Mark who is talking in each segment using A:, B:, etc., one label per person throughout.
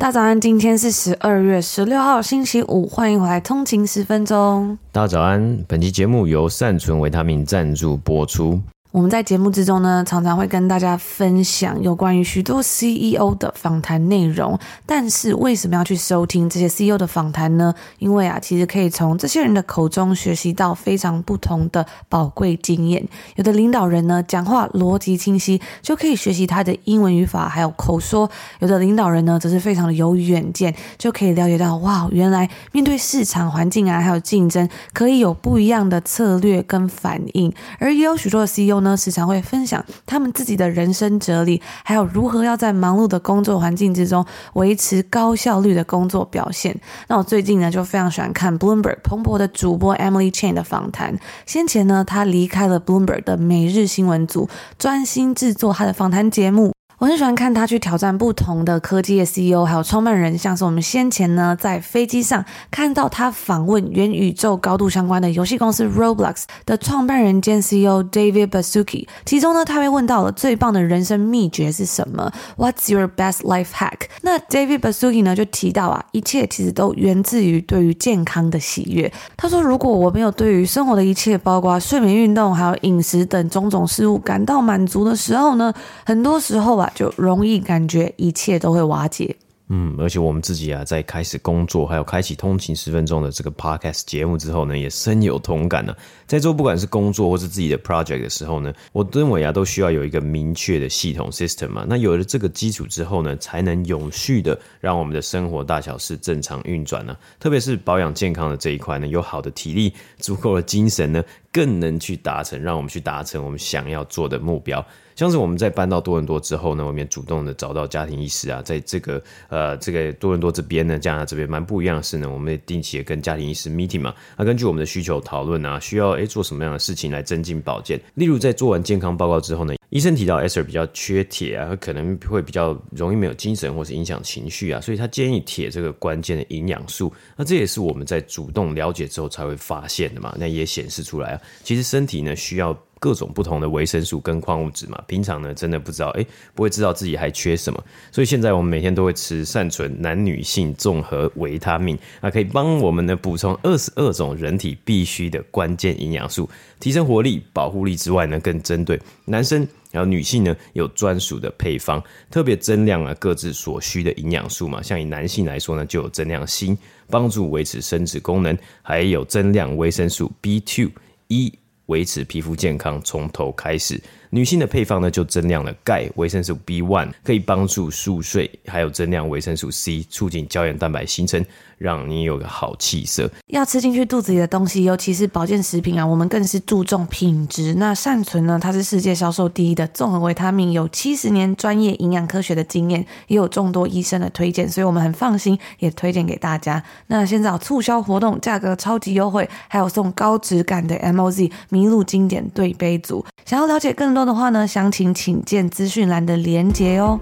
A: 大早安，今天是十二月十六号，星期五，欢迎回来通勤十分钟。
B: 大早安，本期节目由善存维他命赞助播出。
A: 我们在节目之中呢，常常会跟大家分享有关于许多 CEO 的访谈内容。但是为什么要去收听这些 CEO 的访谈呢？因为啊，其实可以从这些人的口中学习到非常不同的宝贵经验。有的领导人呢，讲话逻辑清晰，就可以学习他的英文语法还有口说；有的领导人呢，则是非常的有远见，就可以了解到哇，原来面对市场环境啊，还有竞争，可以有不一样的策略跟反应。而也有许多的 CEO。呢，时常会分享他们自己的人生哲理，还有如何要在忙碌的工作环境之中维持高效率的工作表现。那我最近呢，就非常喜欢看 Bloomberg 彭博的主播 Emily Chang 的访谈。先前呢，他离开了 Bloomberg 的每日新闻组，专心制作他的访谈节目。我很喜欢看他去挑战不同的科技的 CEO，还有创办人，像是我们先前呢在飞机上看到他访问元宇宙高度相关的游戏公司 Roblox 的创办人兼 CEO David Basuki。其中呢，他被问到了最棒的人生秘诀是什么？What's your best life hack？那 David Basuki 呢就提到啊，一切其实都源自于对于健康的喜悦。他说，如果我没有对于生活的一切，包括睡眠、运动，还有饮食等种种事物感到满足的时候呢，很多时候啊。就容易感觉一切都会瓦解。
B: 嗯，而且我们自己啊，在开始工作，还有开启通勤十分钟的这个 podcast 节目之后呢，也深有同感呢。在做不管是工作或是自己的 project 的时候呢，我认为啊，都需要有一个明确的系统 system 嘛。那有了这个基础之后呢，才能永续的让我们的生活大小事正常运转呢。特别是保养健康的这一块呢，有好的体力、足够的精神呢，更能去达成，让我们去达成我们想要做的目标。像是我们在搬到多伦多之后呢，我们也主动的找到家庭医师啊，在这个呃这个多伦多这边呢，加拿大这边蛮不一样的是呢，我们也定期的跟家庭医师 meeting 嘛，那根据我们的需求讨论啊，需要诶做什么样的事情来增进保健。例如在做完健康报告之后呢，医生提到 sr 比较缺铁啊，可能会比较容易没有精神或是影响情绪啊，所以他建议铁这个关键的营养素。那这也是我们在主动了解之后才会发现的嘛，那也显示出来啊，其实身体呢需要。各种不同的维生素跟矿物质嘛，平常呢真的不知道，哎，不会知道自己还缺什么，所以现在我们每天都会吃善存男女性综合维他命啊，可以帮我们呢补充二十二种人体必需的关键营养素，提升活力、保护力之外呢，更针对男生然后女性呢有专属的配方，特别增量啊各自所需的营养素嘛，像以男性来说呢，就有增量锌，帮助维持生殖功能，还有增量维生素 B2、一。维持皮肤健康，从头开始。女性的配方呢，就增量了钙、维生素 B one，可以帮助入睡，还有增量维生素 C，促进胶原蛋白形成，让你有个好气色。
A: 要吃进去肚子里的东西，尤其是保健食品啊，我们更是注重品质。那善存呢，它是世界销售第一的综合维他命，有七十年专业营养科学的经验，也有众多医生的推荐，所以我们很放心，也推荐给大家。那现在促销活动，价格超级优惠，还有送高质感的 MOZ 麋鹿经典对杯组。想要了解更多的话呢，详情请见资讯栏的连接哦。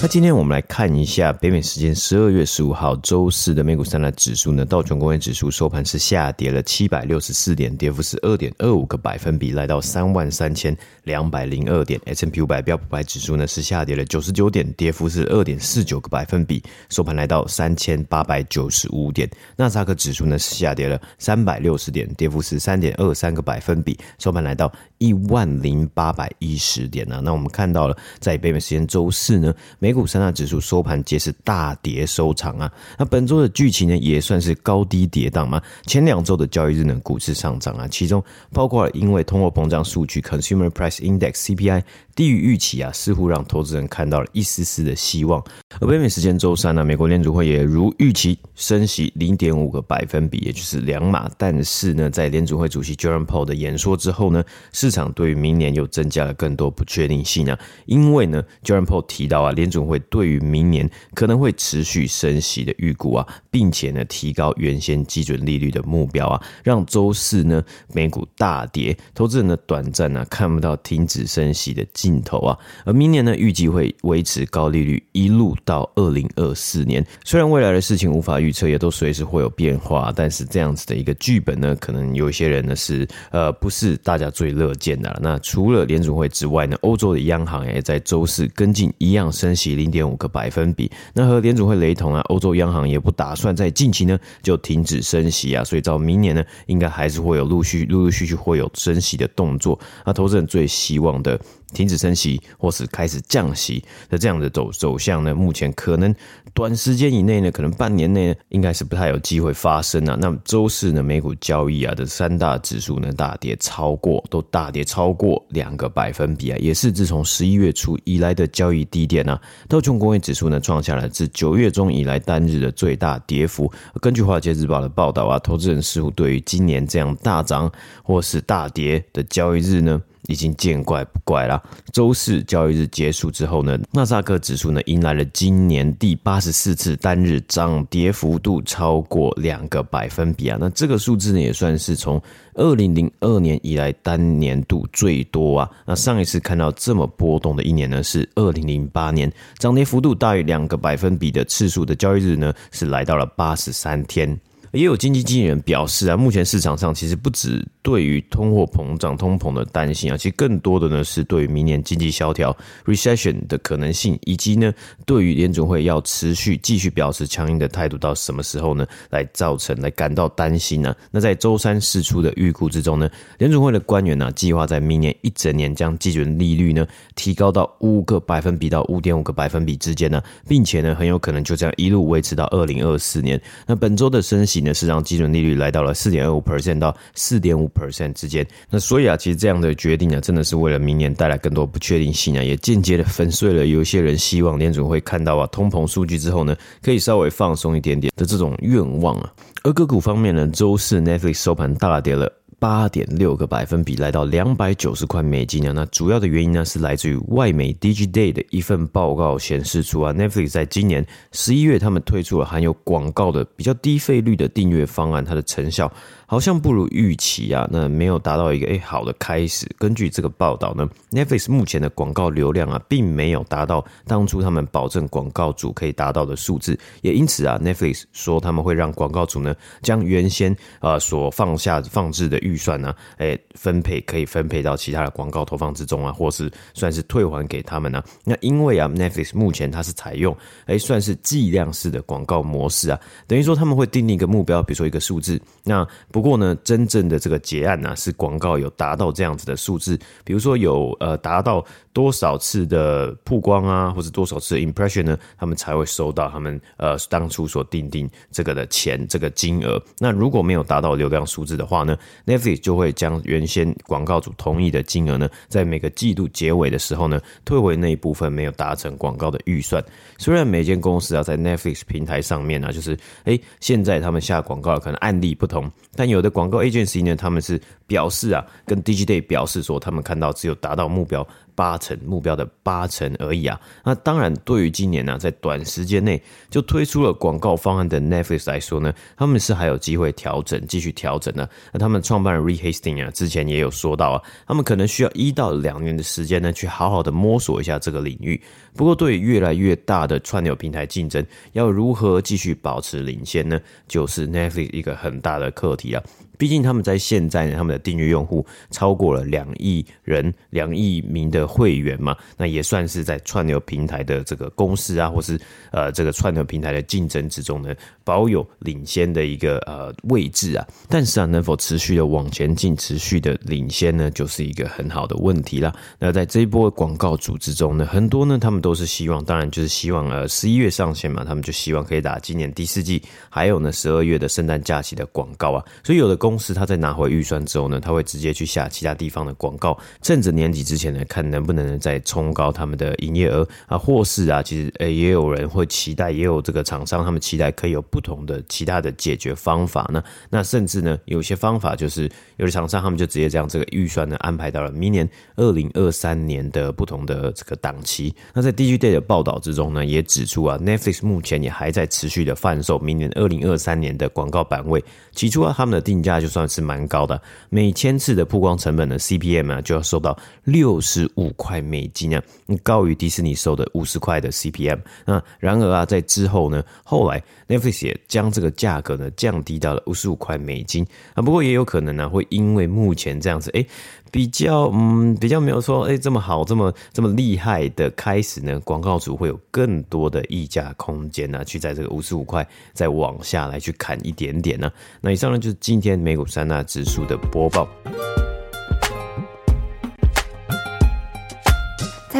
B: 那今天我们来看一下北美时间十二月十五号周四的美股三大指数呢，道琼工业指数收盘是下跌了七百六十四点，跌幅是二点二五个百分比，来到三万三千两百零二点。S&P 五百标普百指数呢是下跌了九十九点，跌幅是二点四九个百分比，收盘来到三千八百九十五点。纳斯达克指数呢是下跌了三百六十点，跌幅是三点二三个百分比，收盘来到一万零八百一十点啊。那我们看到了，在北美时间周四呢，美股三大指数收盘皆是大跌收场啊。那本周的剧情呢，也算是高低跌宕嘛。前两周的交易日呢，股市上涨啊，其中包括了因为通货膨胀数据 （Consumer Price Index, CPI） 低于预期啊，似乎让投资人看到了一丝丝的希望。而北美时间周三呢，美国联储会也如预期升息零点五个百分比，也就是两码。但是呢，在联储会主席 Jerome Powell 的演说之后呢，市市场对于明年又增加了更多不确定性啊。因为呢，Jerome Powell 提到啊，联准会对于明年可能会持续升息的预估啊，并且呢提高原先基准利率的目标啊，让周四呢美股大跌，投资人的短暂呢看不到停止升息的尽头啊。而明年呢预计会维持高利率一路到二零二四年。虽然未来的事情无法预测，也都随时会有变化，但是这样子的一个剧本呢，可能有一些人呢是呃不是大家最乐见的。那除了联储会之外呢，欧洲的央行也在周四跟进一样升息零点五个百分比。那和联储会雷同啊，欧洲央行也不打算在近期呢就停止升息啊，所以到明年呢，应该还是会有陆续陆陆续续会有升息的动作。那投资人最希望的。停止升息，或是开始降息的这样的走走向呢？目前可能短时间以内呢，可能半年内呢，应该是不太有机会发生啊。那周四呢，美股交易啊的三大指数呢，大跌超过，都大跌超过两个百分比啊，也是自从十一月初以来的交易低点啊。道琼工业指数呢，创下了自九月中以来单日的最大跌幅。根据华尔街日报的报道啊，投资人似乎对于今年这样大涨或是大跌的交易日呢，已经见怪不怪啦。周四交易日结束之后呢，纳斯达克指数呢迎来了今年第八十四次单日涨跌幅度超过两个百分比啊。那这个数字呢也算是从二零零二年以来单年度最多啊。那上一次看到这么波动的一年呢是二零零八年，涨跌幅度大于两个百分比的次数的交易日呢是来到了八十三天。也有经济经纪人表示啊，目前市场上其实不止对于通货膨胀、通膨的担心啊，其实更多的呢是对于明年经济萧条 （recession） 的可能性，以及呢对于联准会要持续继续表示强硬的态度到什么时候呢，来造成来感到担心呢、那在周三释出的预估之中呢，联准会的官员呢、计划在明年一整年将基准利率呢提高到五个百分比到五点五个百分比之间呢，并且呢很有可能就这样一路维持到二零二四年。那本周的升息。呢是让基准利率来到了四点二五 percent 到四点五 percent 之间。那所以啊，其实这样的决定呢，真的是为了明年带来更多不确定性啊，也间接的粉碎了有一些人希望联准会看到啊通膨数据之后呢，可以稍微放松一点点的这种愿望啊。而个股方面呢，周四 Netflix 收盘大跌了。八点六个百分比，来到两百九十块美金啊。那主要的原因呢，是来自于外媒 Digiday 的一份报告显示出啊，Netflix 在今年十一月，他们推出了含有广告的比较低费率的订阅方案，它的成效。好像不如预期啊，那没有达到一个诶好的开始。根据这个报道呢，Netflix 目前的广告流量啊，并没有达到当初他们保证广告主可以达到的数字，也因此啊，Netflix 说他们会让广告主呢，将原先呃所放下放置的预算呢，诶分配可以分配到其他的广告投放之中啊，或是算是退还给他们呢。那因为啊，Netflix 目前它是采用诶算是计量式的广告模式啊，等于说他们会定立一个目标，比如说一个数字，那。不过呢，真正的这个结案呢、是广告有达到这样子的数字，比如说有呃达到多少次的曝光啊，或者多少次的 impression 呢，他们才会收到他们呃当初所订定这个的钱这个金额。那如果没有达到流量数字的话呢，Netflix 就会将原先广告主同意的金额呢，在每个季度结尾的时候呢，退回那一部分没有达成广告的预算。虽然每间公司啊在 Netflix 平台上面啊，就是诶现在他们下广告可能案例不同，但有的广告 agency 呢，他们是表示啊，跟 Digiday 表示说，他们看到只有达到目标。八成目标的八成而已啊！那当然，对于今年呢、啊，在短时间内就推出了广告方案的 Netflix 来说呢，他们是还有机会调整，继续调整的。那他们创办人 Reed Hastings 啊，之前也有说到啊，他们可能需要一到两年的时间呢，去好好的摸索一下这个领域。不过，对于越来越大的串流平台竞争，要如何继续保持领先呢？就是 Netflix 一个很大的课题啊。毕竟他们在现在呢，他们的订阅用户超过了两亿人，两亿名的会员嘛，那也算是在串流平台的这个公司啊，或是呃这个串流平台的竞争之中呢，保有领先的一个呃位置啊。但是啊，能否持续的往前进，持续的领先呢，就是一个很好的问题啦。那在这一波广告主之中呢，很多呢他们都是希望，当然就是希望呃十一月上线嘛，他们就希望可以打今年第四季，还有呢十二月的圣诞假期的广告啊。所以有的公公司它在拿回预算之后呢，它会直接去下其他地方的广告，趁着年底之前呢，看能不能再冲高他们的营业额啊，或是啊，其实诶也有人会期待，也有这个厂商他们期待可以有不同的其他的解决方法呢。那甚至呢，有些方法就是有的厂商他们就直接将这个预算呢安排到了明年二零二三年的不同的这个档期。那在 DGD 的报道之中呢，也指出啊，Netflix 目前也还在持续的贩售明年二零二三年的广告版位。起初啊，他们的定价就算是蛮高的，每千次的曝光成本呢 CPM 啊，就要收到六十五块美金啊，高于迪士尼收的五十块的 CPM。那然而啊，在之后呢，后来 Netflix 也将这个价格呢降低到了五十五块美金啊。不过也有可能呢、会因为目前这样子，哎。比较嗯，比较没有说哎、这么好这么这么厉害的开始呢，广告主会有更多的溢价空间呢、去在这个五十五块再往下来去砍一点点呢、那以上呢就是今天美股三大指数的播
A: 报。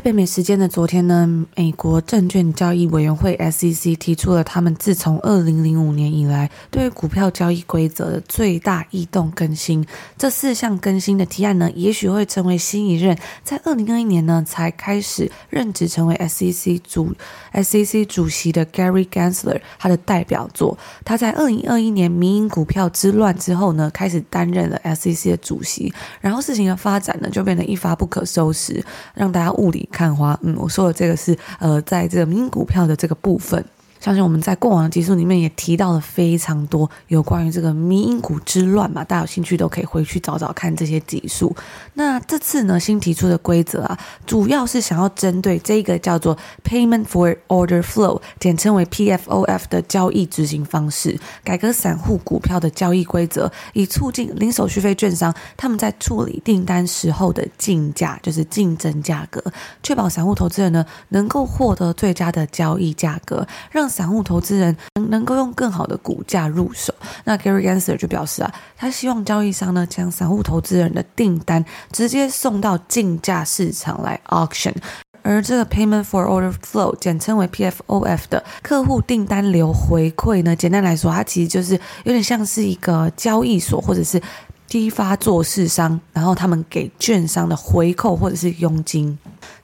A: 北美时间的昨天呢，美国证券交易委员会 SEC 提出了他们自从二零零五年以来对于股票交易规则的最大异动更新。这四项更新的提案呢，也许会成为新一任在二零二一年呢才开始任职成为 SEC 主 SEC 主席的 Gary Gensler 他的代表作。他在二零二一年民营股票之乱之后呢，开始担任了 SEC 的主席，然后事情的发展呢就变得一发不可收拾，让大家雾里看花，嗯，我说的这个是呃，在这个民营股票的这个部分。相信我们在过往的集数里面也提到了非常多有关于这个民营股之乱嘛，大家有兴趣都可以回去找找看这些集数。那这次呢，新提出的规则啊，主要是想要针对这个叫做 Payment for Order Flow，简称为 PFOF 的交易执行方式，改革散户股票的交易规则，以促进零手续费券商他们在处理订单时候的竞价，就是竞争价格，确保散户投资人呢能够获得最佳的交易价格，让散户投资人能能够用更好的股价入手，那 Gary Gensler 就表示啊，他希望交易商呢将散户投资人的订单直接送到竞价市场来 auction，而这个 Payment for Order Flow 简称为 PFOF 的客户订单流回馈呢，简单来说，它其实就是有点像是一个交易所或者是批发做市商，然后他们给券商的回扣或者是佣金。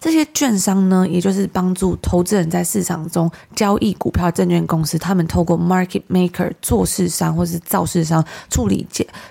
A: 这些券商呢，也就是帮助投资人在市场中交易股票证券公司，他们透过 market maker 做市商或是造市商处理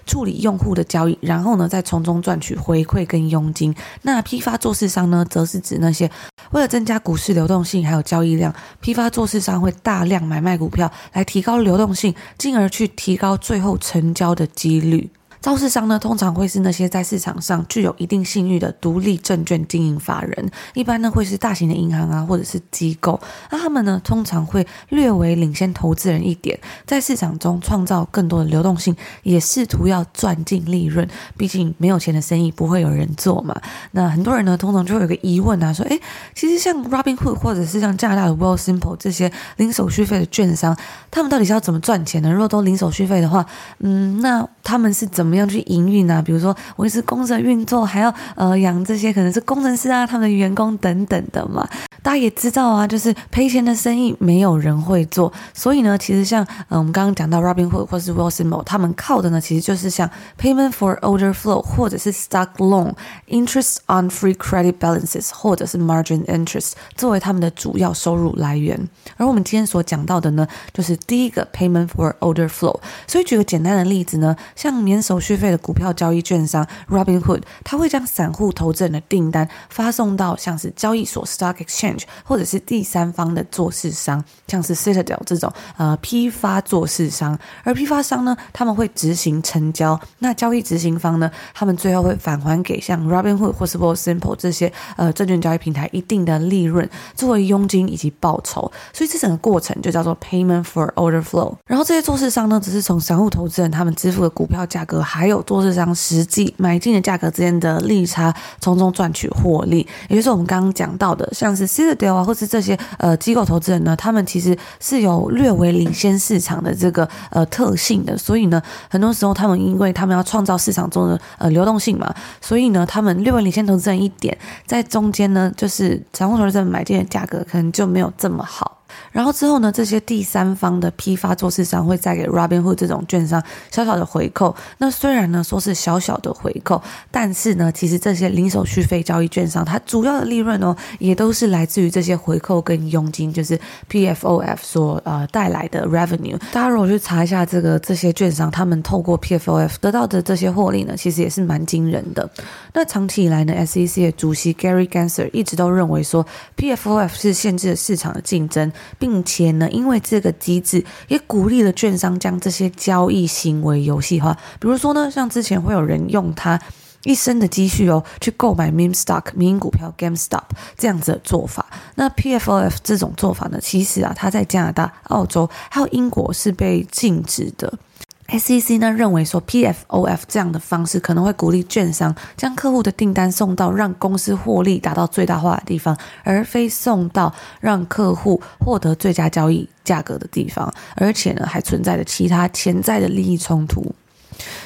A: 处理用户的交易，然后呢，再从中赚取回馈跟佣金。那批发做市商呢，则是指那些为了增加股市流动性还有交易量，批发做市商会大量买卖股票来提高流动性，进而去提高最后成交的几率。造市商呢，通常会是那些在市场上具有一定信誉的独立证券经营法人，一般呢会是大型的银行啊，或者是机构。那他们呢，通常会略微领先投资人一点，在市场中创造更多的流动性，也试图要赚进利润。毕竟没有钱的生意不会有人做嘛。那很多人呢，通常就会有个疑问啊，说，诶，其实像 Robinhood 或者是像加拿大的 Wealthsimple 这些零手续费的券商，他们到底是要怎么赚钱呢？如果都零手续费的话，嗯，那他们是怎么？怎么样去营运啊？比如说维持公司的运作，还要呃养这些可能是工程师啊，他们的员工等等的嘛。大家也知道啊，就是赔钱的生意没有人会做。所以呢，其实像呃我们刚刚讲到 Robinhood 或是 Wealthsimple，他们靠的呢，其实就是像 Payment for Order Flow 或者是 Stock Loan、Interest on Free Credit Balances 或者是 Margin Interest 作为他们的主要收入来源。而我们今天所讲到的呢，就是第一个 Payment for Order Flow。所以举个简单的例子呢，像免手续费的股票交易券商 Robinhood，他会将散户投资人的订单发送到像是交易所 Stock Exchange 或者是第三方的做市商，像是 Citadel 这种呃批发做市商，而批发商呢，他们会执行成交，那交易执行方呢，他们最后会返还给像 Robinhood 或是 Wealthsimple 这些呃证券交易平台一定的利润作为佣金以及报酬，所以这整个过程就叫做 Payment for Order Flow。然后这些做市商呢，只是从散户投资人他们支付的股票价格。还有做市商实际买进的价格之间的利差，从中赚取获利。也就是我们刚刚讲到的，像是对啊，或是这些呃机构投资人呢，他们其实是有略微领先市场的这个呃特性的。所以呢，很多时候他们因为他们要创造市场中的呃流动性嘛，所以呢，他们略微领先投资人一点，在中间呢，就是散户投资人买进的价格可能就没有这么好。然后之后呢，这些第三方的批发做市商会再给 Robinhood 这种券商小小的回扣。那虽然呢说是小小的回扣，但是呢，其实这些零手续费交易券商它主要的利润哦，也都是来自于这些回扣跟佣金，就是 PFOF 所呃带来的 revenue。大家如果去查一下这个这些券商，他们透过 PFOF 得到的这些获利呢，其实也是蛮惊人的。那长期以来呢，SEC 的主席 Gary Gensler 一直都认为说，PFOF 是限制了市场的竞争。并且呢，因为这个机制也鼓励了券商将这些交易行为游戏化。比如说呢，像之前会有人用他一生的积蓄哦，去购买 meme stock 民营股票 GameStop 这样子的做法。那 PFOF 这种做法呢，其实啊，它在加拿大、澳洲还有英国是被禁止的。SEC 呢认为说，PFOF 这样的方式可能会鼓励券商将客户的订单送到让公司获利达到最大化的地方，而非送到让客户获得最佳交易价格的地方，而且呢还存在着其他潜在的利益冲突。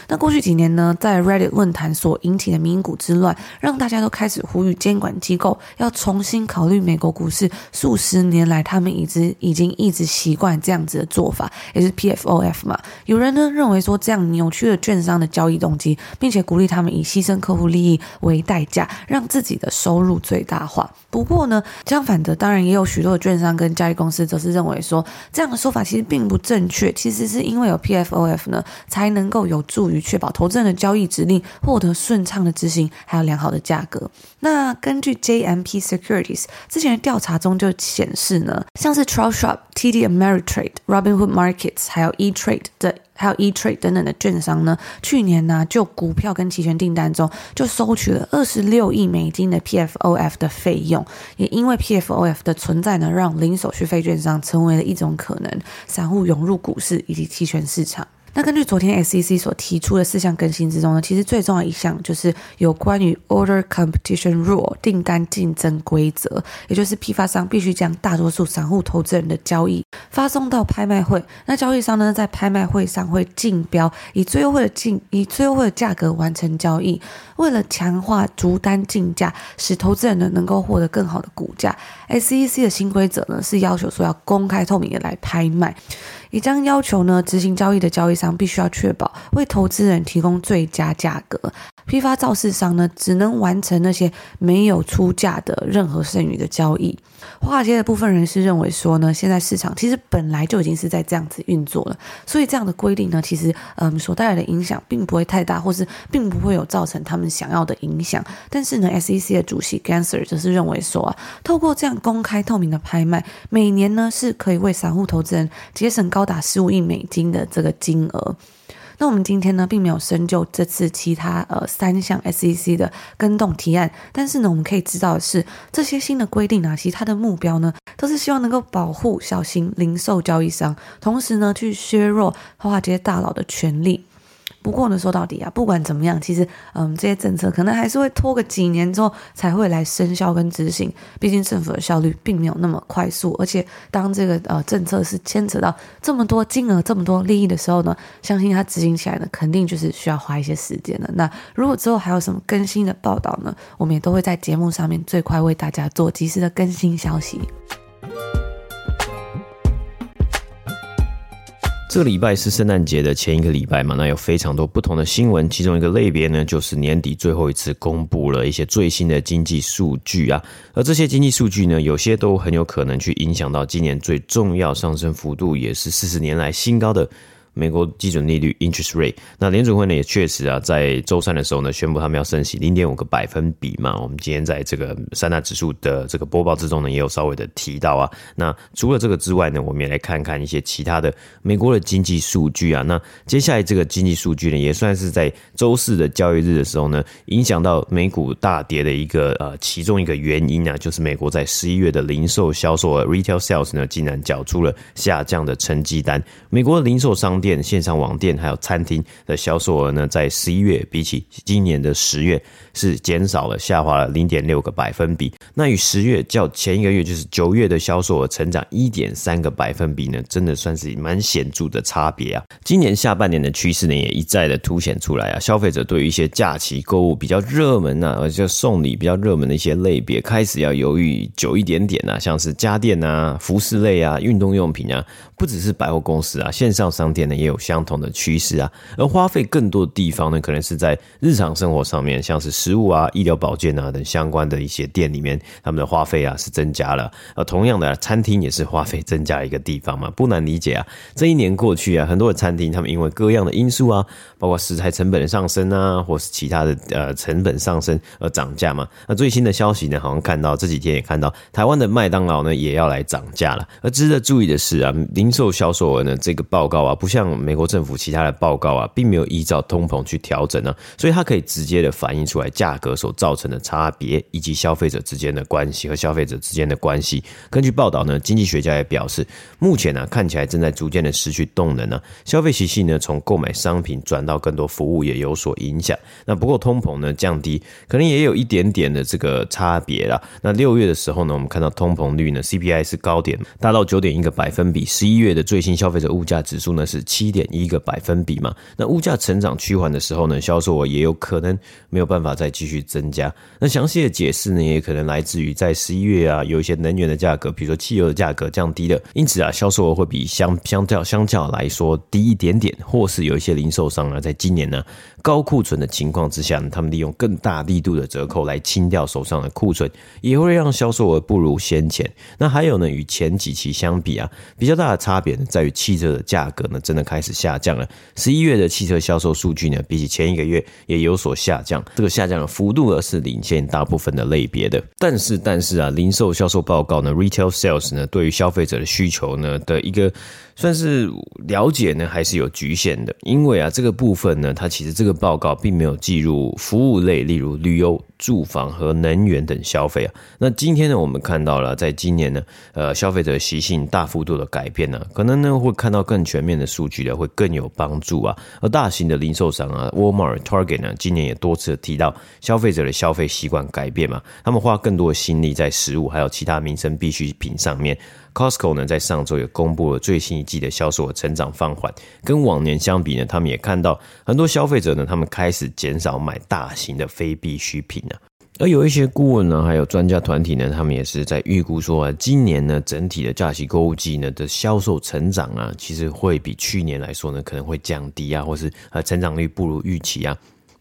A: 那过去几年呢，在 Reddit 论坛所引起的民营股之乱，让大家都开始呼吁监管机构要重新考虑美国股市数十年来他们已经已经一直习惯这样子的做法，也是 PFOF 嘛。有人呢认为说这样扭曲了券商的交易动机，并且鼓励他们以牺牲客户利益为代价，让自己的收入最大化。不过呢，相反的，当然也有许多的券商跟交易公司则是认为说，这样的说法其实并不正确。其实是因为有 PFOF 呢，才能够有有助于。确保投资人的交易指令获得顺畅的执行，还有良好的价格。那根据 JMP Securities 之前的调查中就显示呢，像是 Charles Schwab、TD Ameritrade、Robinhood Markets，还有 E-Trade 的，还有 E-Trade 等等的券商呢，去年呢就股票跟期权订单中就收取了二十六亿美金的 PFOF 的费用。也因为 PFOF 的存在呢，让零手续费券商成为了一种可能，散户涌入股市以及期权市场。那根据昨天 SEC 所提出的四项更新之中呢，其实最重要一项就是有关于 Order Competition Rule 订单竞争规则，也就是批发商必须将大多数散户投资人的交易发送到拍卖会，那交易商呢在拍卖会上会竞标，以最优惠的竞以最优惠的价格完成交易。为了强化逐单竞价，使投资人呢能够获得更好的股价，SEC 的新规则呢是要求说要公开透明的来拍卖。也将要求呢，执行交易的交易商必须要确保为投资人提供最佳价格。批发造市商呢，只能完成那些没有出价的任何剩余的交易。华尔街的部分人士认为说呢，现在市场其实本来就已经是在这样子运作了，所以这样的规定呢，其实嗯所带来的影响并不会太大，或是并不会有造成他们想要的影响。但是呢，SEC 的主席 Ganser 则是认为说啊，透过这样公开透明的拍卖，每年呢是可以为散户投资人节省高达十五亿美金的这个金额。那我们今天呢，并没有深究这次其他呃三项 SEC 的跟动提案，但是呢，我们可以知道的是，这些新的规定啊，其实它的目标呢，都是希望能够保护小型零售交易商，同时呢，去削弱华尔街大佬的权利。不过呢，说到底啊，不管怎么样，其实，嗯，这些政策可能还是会拖个几年之后才会来生效跟执行。毕竟政府的效率并没有那么快速，而且当这个呃政策是牵扯到这么多金额、这么多利益的时候呢，相信它执行起来呢，肯定就是需要花一些时间的。那如果之后还有什么更新的报道呢，我们也都会在节目上面最快为大家做及时的更新消息。
B: 这个礼拜是圣诞节的前一个礼拜嘛，那有非常多不同的新闻，其中一个类别呢，就是年底最后一次公布了一些最新的经济数据啊，而这些经济数据呢，有些都很有可能去影响到今年最重要上升幅度，也是四十年来新高的。美国基准利率 （interest rate），那联准会呢也确实啊，在周三的时候呢，宣布他们要升息零点五个百分比嘛。我们今天在这个三大指数的这个播报之中呢，也有稍微的提到啊。那除了这个之外呢，我们也来看看一些其他的美国的经济数据啊。那接下来这个经济数据呢，也算是在周四的交易日的时候呢，影响到美股大跌的一个呃其中一个原因啊，就是美国在十一月的零售销售额 （retail sales） 呢，竟然缴出了下降的成绩单。美国的零售商店。店、线上网店还有餐厅的销售额呢，在十一月比起今年的十月是减少了，下滑了零点六个百分比。那与十月较前一个月就是九月的销售额成长一点三个百分比呢，真的算是蛮显著的差别啊。今年下半年的趋势呢，也一再的凸显出来啊，消费者对于一些假期购物比较热门啊，而且送礼比较热门的一些类别，开始要犹豫久一点点啊，像是家电啊、服饰类啊、运动用品啊，不只是百货公司啊，线上商店呢也有相同的趋势啊。而花费更多的地方呢，可能是在日常生活上面，像是食物啊、医疗保健啊等相关的一些店里面，他们的花费啊是增加了。而同样的，餐厅也是花费增加一个地方嘛，不难理解啊。这一年过去啊，很多的餐厅他们因为各样的因素啊，包括食材成本的上升啊，或是其他的呃成本上升而涨价嘛。那最新的消息呢，好像看到这几天也看到台湾的麦当劳呢也要来涨价了。而值得注意的是啊，零售销售额呢这个报告啊，不像像美国政府其他的报告啊，并没有依照通膨去调整呢，所以它可以直接的反映出来价格所造成的差别，以及消费者之间的关系和消费者之间的关系。根据报道呢，经济学家也表示，目前呢、看起来正在逐渐的失去动能呢、消费习性呢从购买商品转到更多服务也有所影响。那不过通膨呢降低，可能也有一点点的这个差别啦。那六月的时候呢，我们看到通膨率呢 CPI 是高点，达到九点一个百分比。十一月的最新消费者物价指数呢是七点一个百分比嘛。那物价成长趋缓的时候呢，销售额也有可能没有办法再继续增加。那详细的解释呢，也可能来自于在十一月啊，有一些能源的价格，比如说汽油的价格降低了，因此啊，销售额会比相相较相较来说低一点点，或是有一些零售商啊，在今年呢高库存的情况之下呢，他们利用更大力度的折扣来清掉手上的库存，也会让销售额不如先前。那还有呢，与前几期相比啊，比较大的差别呢，在于汽车的价格呢，真开始下降了。十一月的汽车销售数据呢，比起前一个月也有所下降，这个下降的幅度呢，是领先大部分的类别的。但是，但是啊，零售销售报告呢，Retail Sales 呢，对于消费者的需求呢的一个。算是了解呢，还是有局限的？因为啊，这个部分呢，它其实这个报告并没有计入服务类，例如旅游、住房和能源等消费啊。那今天呢，我们看到了，在今年呢，呃，消费者习性大幅度的改变呢，可能呢会看到更全面的数据的，会更有帮助啊。而大型的零售商啊，Walmart、Target 呢，今年也多次提到消费者的消费习惯改变嘛，他们花更多的心力在食物还有其他民生必需品上面。Costco 呢，在上周也公布了最新一季的销售额成长放缓，跟往年相比呢，他们也看到很多消费者呢，他们开始减少买大型的非必需品啊。而有一些顾问呢，还有专家团体呢，他们也是在预估说啊，今年呢，整体的假期购物季呢的销售成长啊，其实会比去年来说呢，可能会降低啊，或是呃成长率不如预期啊。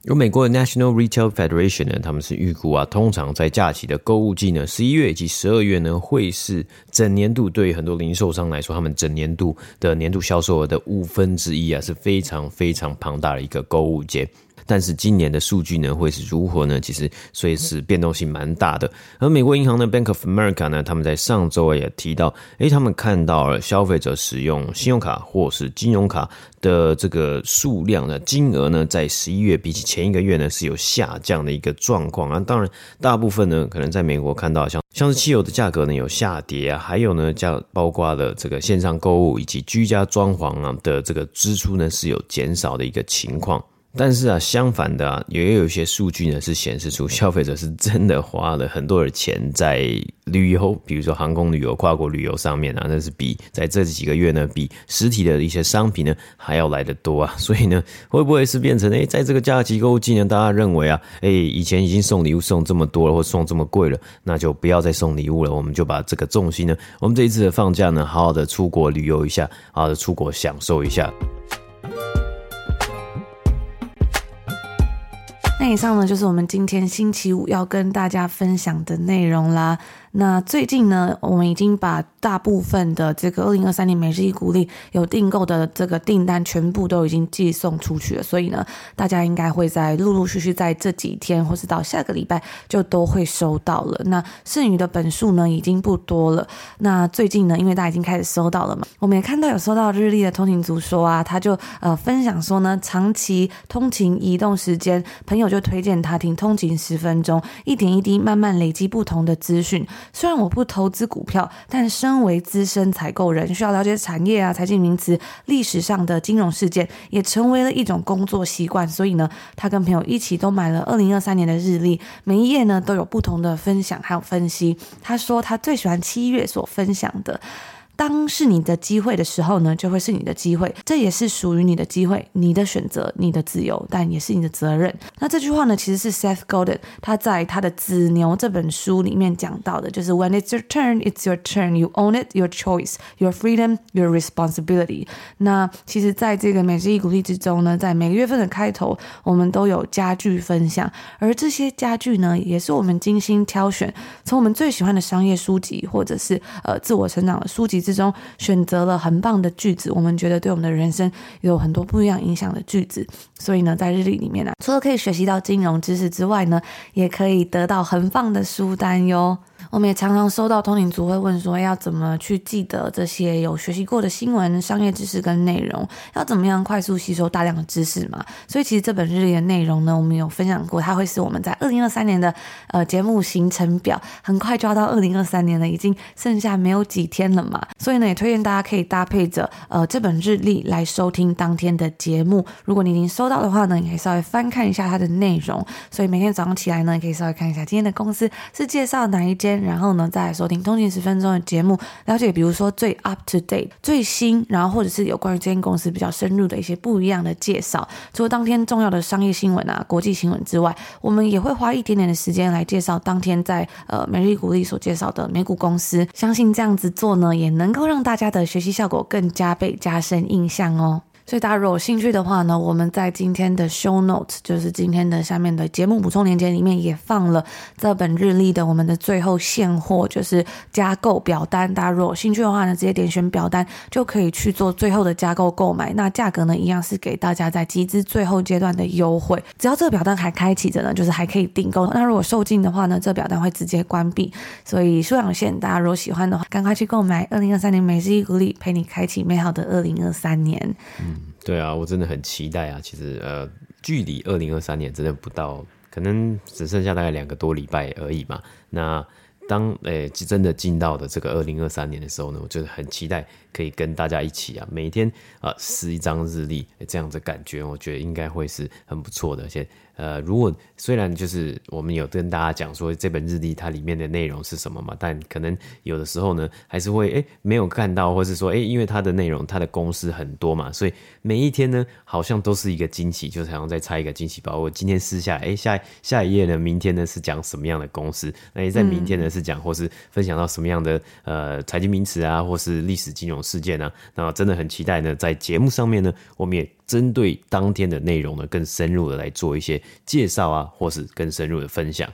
B: 有美国的 National Retail Federation 呢，他们是预估啊，通常在假期的购物季呢，十一月以及十二月呢，会是整年度对于很多零售商来说，他们整年度的年度销售额的五分之一啊，是非常非常庞大的一个购物节。但是今年的数据呢，会是如何呢？其实所以是变动性蛮大的。而美国银行的 Bank of America 呢，他们在上周也提到，诶，他们看到了消费者使用信用卡或是金融卡的这个数量呢金额呢，在十一月比起前一个月呢，是有下降的一个状况啊。当然，大部分呢，可能在美国看到像像是汽油的价格呢有下跌啊，还有呢，叫包括了这个线上购物以及居家装潢啊的这个支出呢，是有减少的一个情况。但是啊，相反的啊，也有一些数据呢，是显示出消费者是真的花了很多的钱在旅游，比如说航空旅游、跨国旅游上面啊，那是比在这几个月呢，比实体的一些商品呢还要来得多啊。所以呢，会不会是变成诶，在这个假期购物季呢，大家认为啊，诶，以前已经送礼物送这么多了，或送这么贵了，那就不要再送礼物了，我们就把这个重心呢，我们这一次的放假呢，好好的出国旅游一下，好好的出国享受一下。
A: 以上呢，就是我们今天星期五要跟大家分享的内容啦。那最近呢，我们已经把大部分的这个二零二三年每日一鼓励有订购的这个订单全部都已经寄送出去了，所以呢，大家应该会在陆陆续续在这几天，或是到下个礼拜就都会收到了。那剩余的本数呢，已经不多了。那最近呢，因为大家已经开始收到了嘛，我们也看到有收到日历的通勤族说啊，他就呃分享说呢，长期通勤移动时间，朋友就推荐他听通勤十分钟，一点一滴慢慢累积不同的资讯。虽然我不投资股票，但身为资深采购人，需要了解产业啊、财经名词、历史上的金融事件，也成为了一种工作习惯。所以呢，他跟朋友一起都买了二零二三年的日历，每一页呢都有不同的分享还有分析。他说他最喜欢七月所分享的。当是你的机会的时候呢，就会是你的机会，这也是属于你的机会，你的选择，你的自由，但也是你的责任。那这句话呢，其实是 Seth Godin 他在他的《子牛》这本书里面讲到的，就是 When it's your turn, it's your turn. You own it, your choice, your freedom, your responsibility。那其实，在这个每日一鼓励之中呢，在每个月份的开头，我们都有家具分享，而这些家具呢，也是我们精心挑选，从我们最喜欢的商业书籍，或者是呃自我成长的书籍。之中选择了很棒的句子，我们觉得对我们的人生有很多不一样影响的句子。所以呢，在日历里面呢、除了可以学习到金融知识之外呢，也可以得到很棒的书单哟。我们也常常收到通灵族会问说，要怎么去记得这些有学习过的新闻、商业知识跟内容？要怎么样快速吸收大量的知识嘛？所以其实这本日历的内容呢，我们有分享过，它会是我们在二零二三年的呃节目行程表。很快就要到二零二三年了，已经剩下没有几天了嘛。所以呢，也推荐大家可以搭配着呃这本日历来收听当天的节目。如果你已经收收到的话呢，你可以稍微翻看一下它的内容。所以每天早上起来呢，你可以稍微看一下今天的公司是介绍哪一间。然后呢，再来收听通勤十分钟的节目，了解比如说最 up to date 最新，然后或者是有关于这间公司比较深入的一些不一样的介绍。除了当天重要的商业新闻啊、国际新闻之外，我们也会花一点点的时间来介绍当天在呃每日鼓励所介绍的美股公司。相信这样子做呢，也能够让大家的学习效果更加被加深印象哦。所以大家如果有兴趣的话呢，我们在今天的 show notes，就是今天的下面的节目补充链接里面也放了这本日历的我们的最后现货，就是加购表单。大家如果有兴趣的话呢，直接点选表单就可以去做最后的加购购买。那价格呢，一样是给大家在集资最后阶段的优惠。只要这个表单还开启着呢，就是还可以订购。那如果售罄的话呢，这个表单会直接关闭。所以数量有限，大家如果喜欢的话，赶快去购买。二零二三年每日一鼓励，陪你开启美好的二零二三年。
B: 对啊，我真的很期待啊！其实，呃，距离二零二三年真的不到，可能只剩下大概两个多礼拜而已嘛。那当诶真的进到的这个二零二三年的时候呢，我就是很期待可以跟大家一起啊，每天啊撕一张日历，这样子感觉，我觉得应该会是很不错的，而且。呃，如果虽然就是我们有跟大家讲说这本日历它里面的内容是什么嘛，但可能有的时候呢，还是会诶没有看到，或是说诶因为它的内容它的公司很多嘛，所以每一天呢好像都是一个惊喜，就是好像在拆一个惊喜包。我今天撕下来，诶下下一页呢，明天呢是讲什么样的公司？那在明天呢是讲或是分享到什么样的呃财经名词啊，或是历史金融事件啊？那真的很期待呢，在节目上面呢，我们也。针对当天的内容呢，更深入的来做一些介绍啊，或是更深入的分享。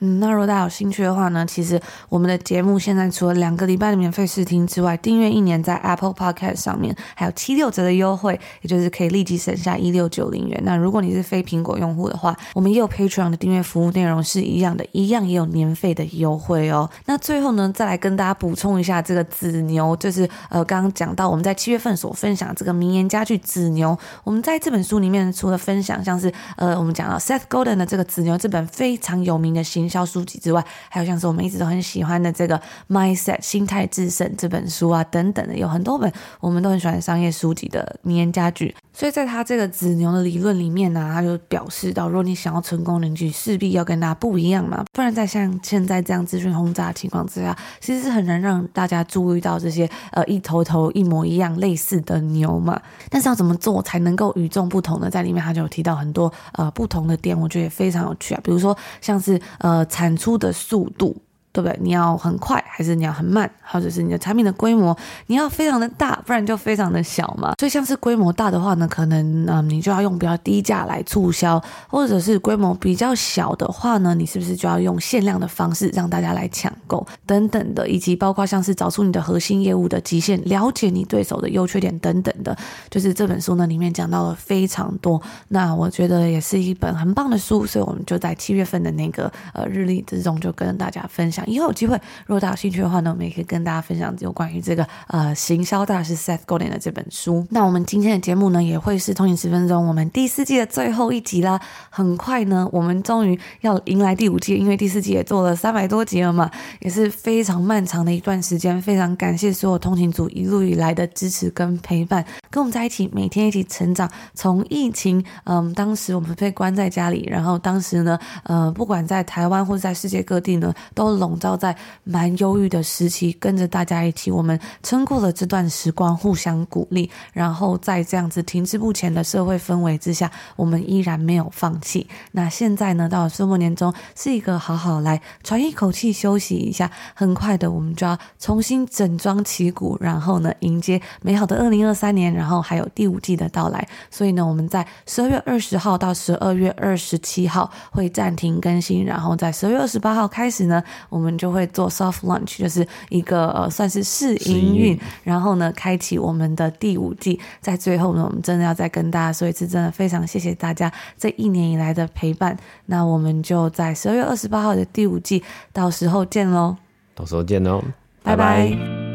A: 嗯，那如果大家有兴趣的话呢，其实我们的节目现在除了两个礼拜的免费试听之外，订阅一年在 Apple Podcast 上面还有七六折的优惠，也就是可以立即省下一六九零元。那如果你是非苹果用户的话，我们也有 Patreon 的订阅服务，内容是一样的，一样也有年费的优惠哦。那最后呢，再来跟大家补充一下这个子牛，就是呃刚刚讲到我们在七月份所分享这个名言佳句子牛，我们在这本书里面除了分享像是呃我们讲到 Seth Godin 的这个子牛这本非常有名的新销书籍之外，还有像是我们一直都很喜欢的这个《Mindset 心态致胜》这本书啊，等等的，有很多本我们都很喜欢商业书籍的名言佳句。所以在他这个子牛的理论里面呢、他就表示到，如果你想要成功，你就势必要跟大家不一样嘛，不然在像现在这样资讯轰炸的情况之下，其实是很难让大家注意到这些呃一头头一模一样类似的牛嘛。但是要怎么做才能够与众不同呢？在里面他就有提到很多呃不同的点，我觉得也非常有趣啊。比如说像是呃产出的速度。对不对？你要很快，还是你要很慢？或者是你的产品的规模，你要非常的大，不然就非常的小嘛。所以像是规模大的话呢，可能嗯，你就要用比较低价来促销；或者是规模比较小的话呢，你是不是就要用限量的方式让大家来抢购等等的？以及包括像是找出你的核心业务的极限，了解你对手的优缺点等等的，就是这本书呢里面讲到了非常多。那我觉得也是一本很棒的书，所以我们就在七月份的那个呃日历之中就跟大家分享。享。以后有机会，如果大家有兴趣的话呢，我们也可以跟大家分享有关于这个呃行销大师 Seth Godin 的这本书。那我们今天的节目呢，也会是通勤十分钟我们第四季的最后一集啦。很快呢，我们终于要迎来第五季，因为第四季也做了三百多集了嘛，也是非常漫长的一段时间。非常感谢所有通勤族一路以来的支持跟陪伴，跟我们在一起，每天一起成长。从疫情，嗯，当时我们被关在家里，然后当时呢，呃，不管在台湾或者在世界各地呢，都笼笼罩在蛮忧郁的时期。跟着大家一起，我们撑过了这段时光，互相鼓励。然后在这样子停滞不前的社会氛围之下，我们依然没有放弃。那现在呢，到了岁末年终，是一个好好来喘一口气、休息一下。很快的，我们就要重新整装旗鼓，然后呢，迎接美好的二零二三年，然后还有第五季的到来。所以呢，我们在十二月二十号到十二月二十七号会暂停更新，然后在十二月二十八号开始呢，我们就会做 soft launch，就是一个呃算是试营运，然后呢，开启我们的第五季。在最后呢，我们真的要再跟大家说一次，真的非常谢谢大家这一年以来的陪伴。那我们就在十二月二十八号的第五季，到时候见喽！
B: 到时候见喽！
A: 拜拜。